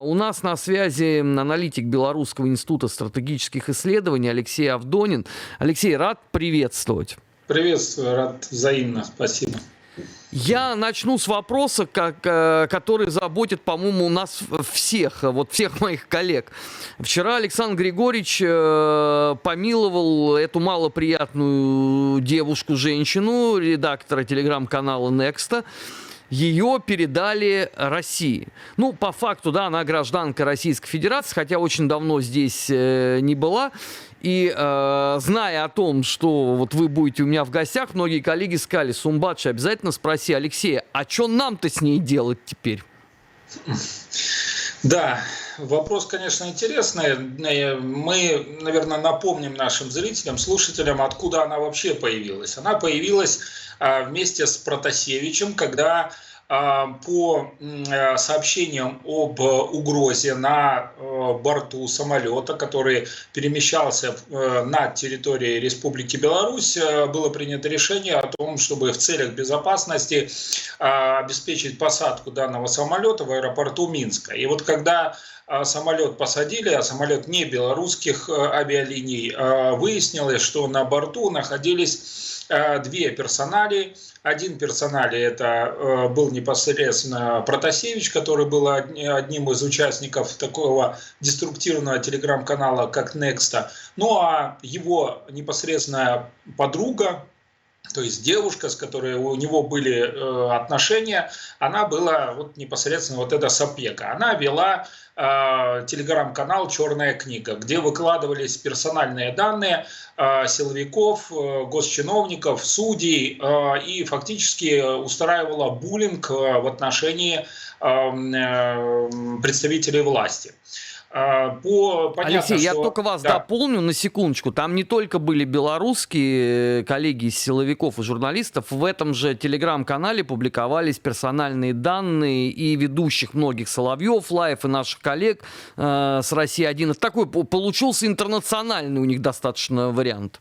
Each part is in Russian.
У нас на связи аналитик Белорусского института стратегических исследований Алексей Авдонин. Алексей, рад приветствовать. Приветствую, рад взаимно, спасибо. Я начну с вопроса, как, э, который заботит, по-моему, нас всех, вот всех моих коллег. Вчера Александр Григорьевич э, помиловал эту малоприятную девушку-женщину, редактора телеграм-канала Nexta, ее передали России. Ну, по факту, да, она гражданка Российской Федерации, хотя очень давно здесь э, не была. И э, зная о том, что вот вы будете у меня в гостях, многие коллеги сказали, Сумбадши, обязательно спроси Алексея, а что нам-то с ней делать теперь? Да, вопрос, конечно, интересный. Мы, наверное, напомним нашим зрителям, слушателям, откуда она вообще появилась. Она появилась а, вместе с Протасевичем, когда по э, сообщениям об угрозе на э, борту самолета, который перемещался э, над территорией Республики Беларусь, было принято решение о том, чтобы в целях безопасности обеспечить посадку данного самолета в аэропорту Минска. И вот когда самолет посадили, а самолет не белорусских авиалиний, выяснилось, что на борту находились две персонали, один персонале это э, был непосредственно Протасевич, который был одним из участников такого деструктивного телеграм-канала, как Nexta. Ну а его непосредственная подруга, то есть девушка, с которой у него были э, отношения, она была вот непосредственно вот эта Сапека. Она вела э, телеграм-канал «Черная книга», где выкладывались персональные данные э, силовиков, э, госчиновников, судей э, и фактически устраивала буллинг э, в отношении э, э, представителей власти. А, по, понятно, Алексей, что... я только вас да. дополню на секундочку. Там не только были белорусские коллеги из силовиков и журналистов. В этом же телеграм-канале публиковались персональные данные и ведущих многих Соловьев, Лаев и наших коллег э, с России-1. Такой получился интернациональный у них достаточно вариант.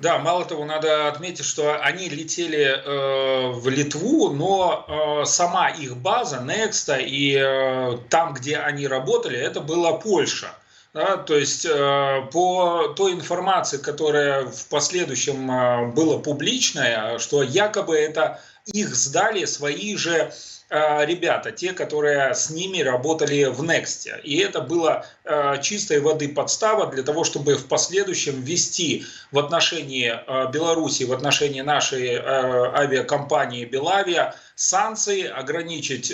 Да, мало того, надо отметить, что они летели э, в Литву, но э, сама их база, Nexta, и э, там, где они работали, это была Польша. Да, то есть э, по той информации, которая в последующем э, была публичная, что якобы это их сдали свои же Э, ребята, те, которые с ними работали в Next. И это было чистой воды подстава для того, чтобы в последующем ввести в отношении э, Беларуси, в отношении нашей авиакомпании «Белавия» санкции, ограничить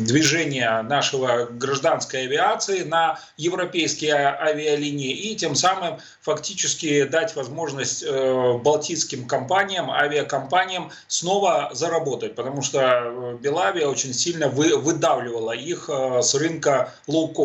движение нашего гражданской авиации на европейские авиалинии и тем самым фактически дать возможность балтийским компаниям, авиакомпаниям снова заработать, потому что Белавия очень сильно вы, выдавливала их э, с рынка лоукостов.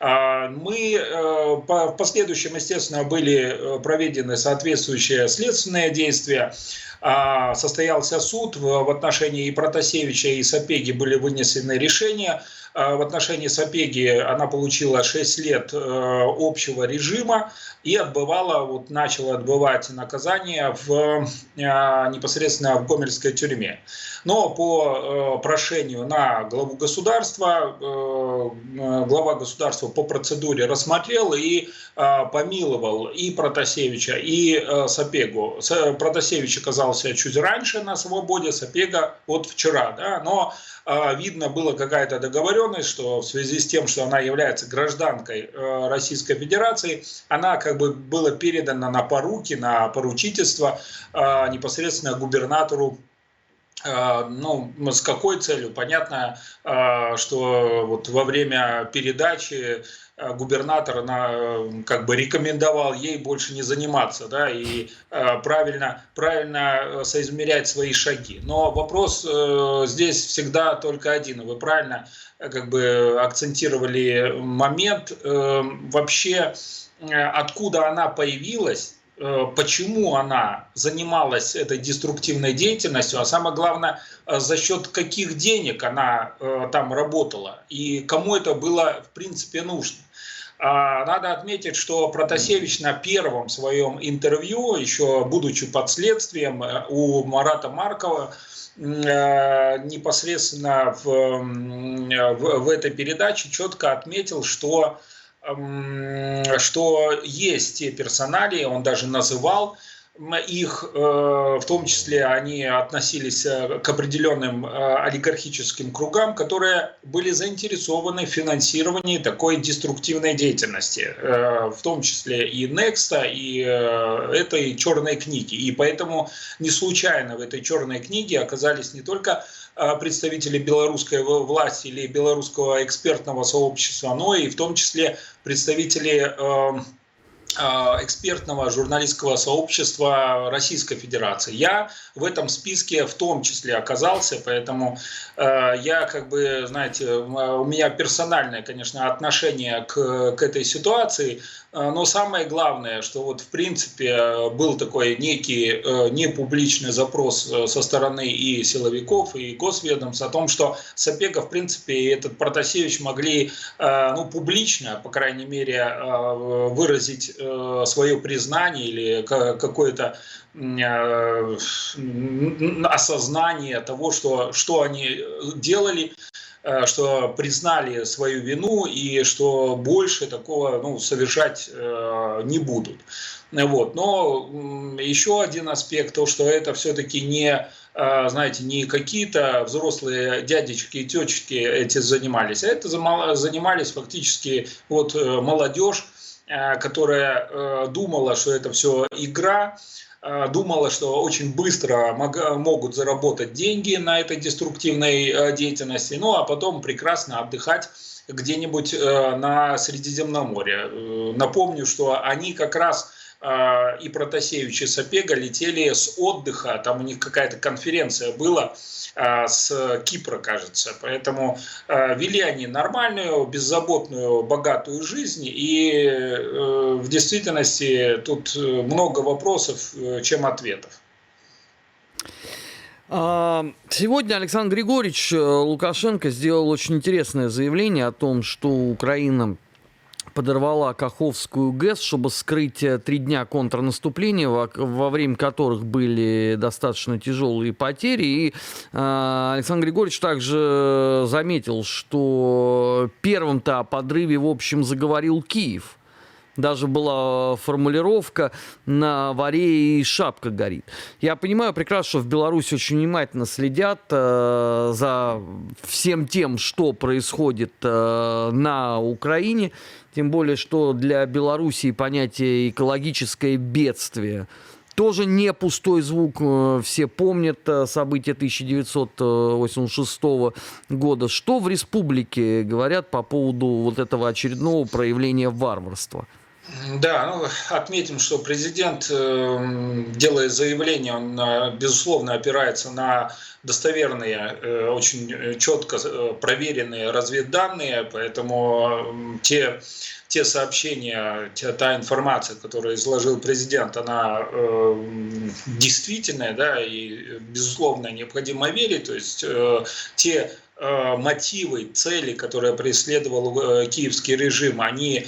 А, мы э, в последующем, естественно, были э, проведены соответствующие следственные действия. А, состоялся суд в отношении и Протасевича, и Сапеги были вынесены решения. А, в отношении Сапеги она получила 6 лет общего режима и отбывала, вот начала отбывать наказание в, непосредственно в Гомельской тюрьме. Но по э, прошению на главу государства, э, глава государства по процедуре рассмотрел и э, помиловал и Протасевича, и Сапегу. Протасевич оказался чуть раньше на свободе, Сапега вот вчера. Да? Но видно было какая-то договоренность, что в связи с тем, что она является гражданкой Российской Федерации, она как бы была передана на поруки, на поручительство непосредственно губернатору ну, с какой целью? Понятно, а, что вот во время передачи а, губернатор на, как бы рекомендовал ей больше не заниматься, да, и правильно, правильно соизмерять свои шаги. Но вопрос э, здесь всегда только один. Вы правильно как бы акцентировали момент. Э, вообще, э, откуда она появилась, Э, почему она занималась этой деструктивной деятельностью, а самое главное, э, за счет каких денег она э, там работала и кому это было в принципе нужно. А, надо отметить, что Протасевич на первом своем интервью, еще будучи под следствием э, у Марата Маркова, э, непосредственно в, в, в этой передаче четко отметил, что что есть те персонали, он даже называл их, э, в том числе, они относились э, к определенным э, олигархическим кругам, которые были заинтересованы в финансировании такой деструктивной деятельности, в том числе и Некста, и этой черной книги. И поэтому не случайно в этой черной книге оказались не только представители белорусской власти или белорусского экспертного сообщества, но и в том числе представители экспертного журналистского сообщества Российской Федерации. Я в этом списке в том числе оказался, поэтому э, я как бы, знаете, у меня персональное, конечно, отношение к, к этой ситуации, но самое главное, что вот в принципе был такой некий э, непубличный запрос э, со стороны и силовиков, и госведомств о том, что Сапега, в принципе, и этот Протасевич могли э, ну, публично, по крайней мере, э, выразить э, свое признание или какое-то Э, осознание того, что, что они делали, э, что признали свою вину и что больше такого ну, совершать э, не будут. Вот. Но еще один аспект, то, что это все-таки не, знаете, не какие-то взрослые дядечки и тетечки эти занимались, а это занимались фактически вот молодежь, которая думала, что это все игра, Э, думала, что очень быстро могут заработать деньги на этой деструктивной э, деятельности, ну а потом прекрасно отдыхать где-нибудь э, на Средиземном море. Напомню, что они как раз и Протасевич, и Сапега летели с отдыха, там у них какая-то конференция была, а, с Кипра, кажется. Поэтому а, вели они нормальную, беззаботную, богатую жизнь. И э, в действительности тут много вопросов, э, чем ответов. А, сегодня Александр Григорьевич э, Лукашенко сделал очень интересное заявление о том, что Украина подорвала Каховскую ГЭС, чтобы скрыть э, три дня контрнаступления, во, во время которых были достаточно тяжелые потери. И э, Александр Григорьевич также заметил, что первым-то о подрыве, в общем, заговорил Киев. Даже была формулировка «на варе и шапка горит». Я понимаю прекрасно, что в Беларуси очень внимательно следят э, за всем тем, что происходит э, на Украине. Тем более, что для Белоруссии понятие экологическое бедствие тоже не пустой звук. Э, все помнят э, события 1986 года. Что в республике говорят по поводу вот этого очередного проявления варварства? Да, ну, отметим, что президент, э, делая заявление, он, э, безусловно, опирается на достоверные, э, очень четко проверенные разведданные, поэтому те, те сообщения, те, та информация, которую изложил президент, она э, действительная, да, и, безусловно, необходимо верить, то есть э, те Э, мотивы, цели, которые преследовал э, киевский режим, они,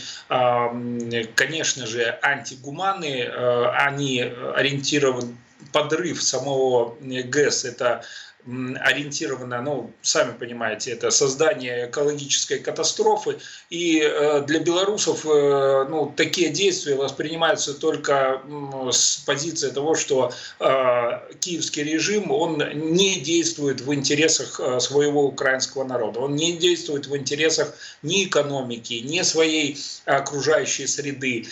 конечно же, антигуманные, э, они ориентированы подрыв самого ГЭС, это ориентировано, ну, сами понимаете, это создание экологической катастрофы. И э, для белорусов э, ну, такие действия воспринимаются только с позиции того, что э, киевский режим, он не действует в интересах своего украинского народа. Он не действует в интересах ни экономики, ни своей окружающей среды,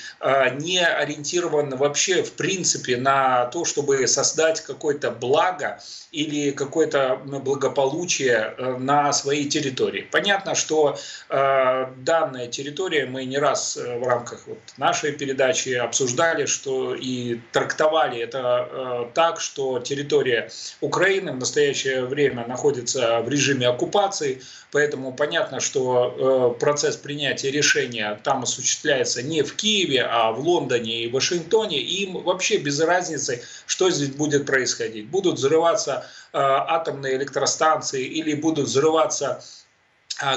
не ориентирован вообще в принципе на то, чтобы создать какое-то благо или какое-то благополучие э, на своей территории. Понятно, что э, данная территория, мы не раз э, в рамках вот нашей передачи обсуждали, что и трактовали это так, что территория Украины в настоящее время находится в режиме оккупации, поэтому понятно, что процесс принятия решения там осуществляется не в Киеве, а в Лондоне и Вашингтоне, им вообще без разницы, что здесь будет происходить. Будут взрываться атомные электростанции или будут взрываться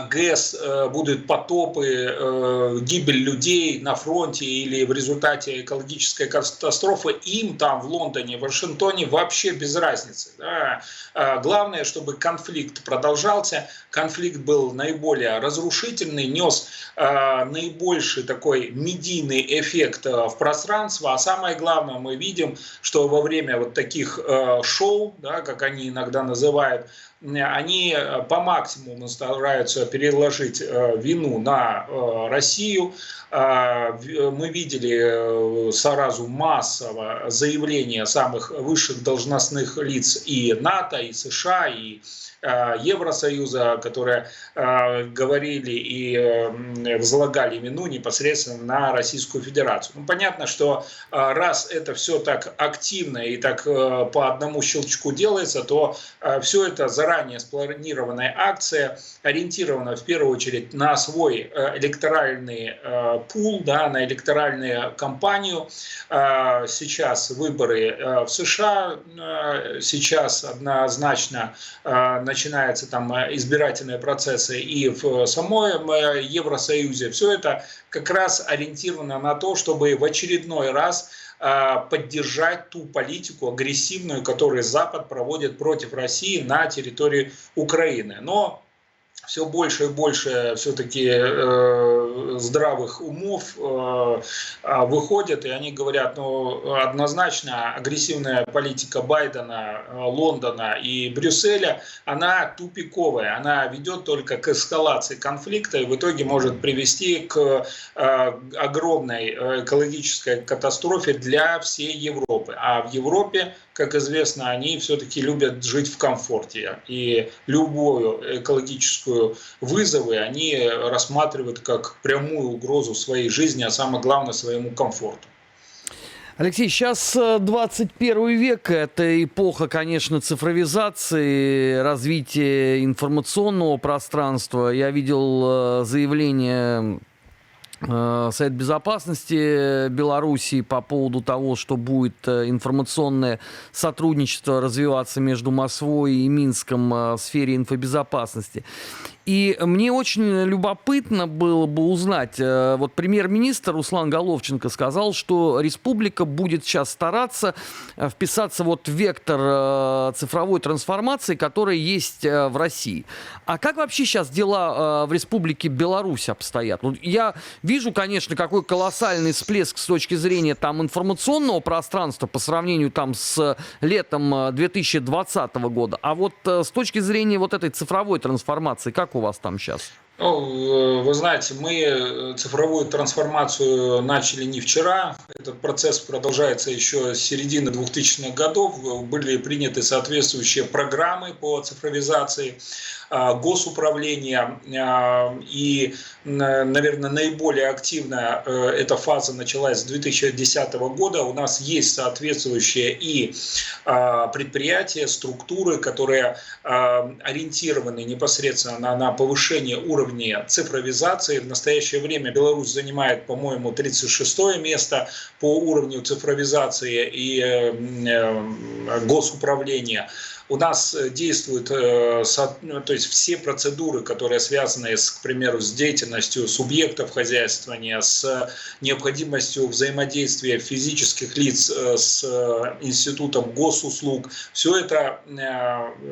ГЭС э, будут потопы, э, гибель людей на фронте или в результате экологической катастрофы, им там в Лондоне, в Вашингтоне вообще без разницы. Да. А, главное, чтобы конфликт продолжался, конфликт был наиболее разрушительный, нес а, наибольший такой медийный эффект в пространство, а самое главное, мы видим, что во время вот таких шоу, да, как они иногда называют, они э, по максимуму стараются переложить э, вину на э, Россию. Мы видели сразу массово заявления самых высших должностных лиц и НАТО, и США, и Э, Евросоюза, которые э, говорили и э, возлагали вину непосредственно на Российскую Федерацию. Ну, понятно, что раз это все так активно и так по одному щелчку делается, то все это заранее спланированная акция, ориентирована в первую очередь на свой электоральный пул, да, на электоральную кампанию. Сейчас выборы в США, сейчас однозначно начинаются там э, избирательные процессы и в самом э, Евросоюзе, все это как раз ориентировано на то, чтобы в очередной раз э, поддержать ту политику агрессивную, которую Запад проводит против России на территории Украины. Но все больше и больше все-таки э, здравых умов э, а, выходят, и они говорят, ну, однозначно агрессивная политика Байдена, э, Лондона и Брюсселя, она тупиковая, она ведет только к эскалации конфликта и в итоге может привести к э, огромной экологической катастрофе для всей Европы. А в Европе как известно, они все-таки любят жить в комфорте. И любую экологическую вызовы они рассматривают как прямую угрозу своей жизни, а самое главное своему комфорту. Алексей, сейчас 21 э, век, это эпоха, конечно, цифровизации, развития информационного пространства. Я видел э, заявление Э, Совет Безопасности Белоруссии по поводу того, что будет информационное сотрудничество развиваться между Москвой и Минском в сфере инфобезопасности. И мне очень любопытно было бы узнать, э, вот премьер-министр Руслан Головченко сказал, что республика будет сейчас стараться э, вписаться вот в вектор э, цифровой трансформации, который есть в России. А как вообще сейчас дела в республике Беларусь обстоят? Я вижу, конечно, какой колоссальный всплеск с точки зрения там информационного пространства по сравнению там с летом 2020 года. А вот с точки зрения вот этой цифровой трансформации, как у вас там сейчас? Ну, э, вы знаете, мы э, цифровую трансформацию начали не вчера. Этот процесс продолжается еще с середины 2000-х годов. Были приняты соответствующие программы по цифровизации госуправления. А, и, наверное, наиболее активно э, эта фаза началась с 2010 года. У нас есть соответствующие и а, предприятия, структуры, которые ориентированы непосредственно на, на повышение уровня цифровизации. В настоящее время Беларусь занимает, по-моему, 36 место по уровню цифровизации и э, э, госуправления у нас э, действуют э, ну, то есть все процедуры, которые связаны, с, к примеру, с деятельностью субъектов хозяйствования, с необходимостью взаимодействия физических лиц э, с институтом госуслуг, все это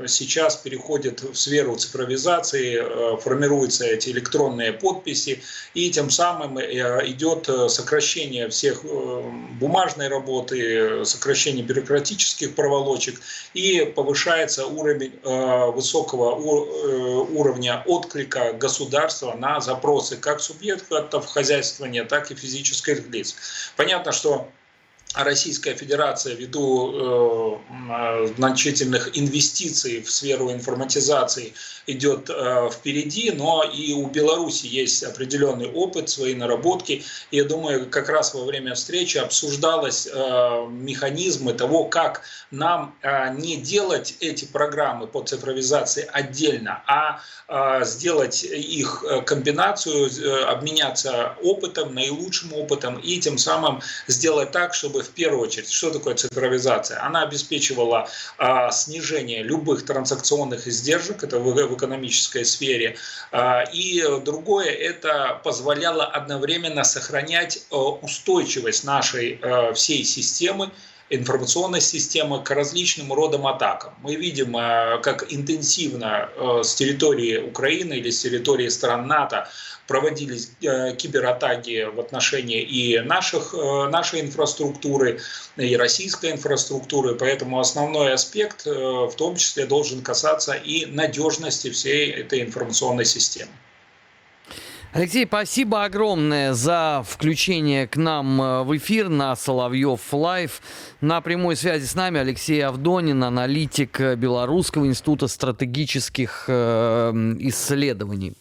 сейчас переходит в сферу цифровизации, формируются эти электронные подписи, и тем самым идет сокращение всех бумажной работы, сокращение бюрократических проволочек и повышение повышается уровень э, высокого э, уровня отклика государства на запросы как субъектов хозяйствования, так и физических лиц. Понятно, что Российская Федерация ввиду э, значительных инвестиций в сферу информатизации идет э, впереди, но и у Беларуси есть определенный опыт, свои наработки. Я думаю, как раз во время встречи обсуждалось э, механизмы того, как нам э, не делать эти программы по цифровизации отдельно, а э, сделать их э, комбинацию, э, обменяться опытом, наилучшим опытом и тем самым сделать так, чтобы бы в первую очередь, что такое цифровизация? Она обеспечивала а, снижение любых транзакционных издержек, это в, в экономической сфере, а, и другое, это позволяло одновременно сохранять а, устойчивость нашей а, всей системы, информационной системы к различным родам атакам. Мы видим, как интенсивно с территории Украины или с территории стран НАТО проводились э, кибератаки в отношении и наших, э, нашей инфраструктуры, и российской инфраструктуры. Поэтому основной аспект э, в том числе должен касаться и надежности всей этой информационной системы. Алексей, спасибо огромное за включение к нам в эфир на Соловьев Лайв. На прямой связи с нами Алексей Авдонин, аналитик Белорусского института стратегических исследований.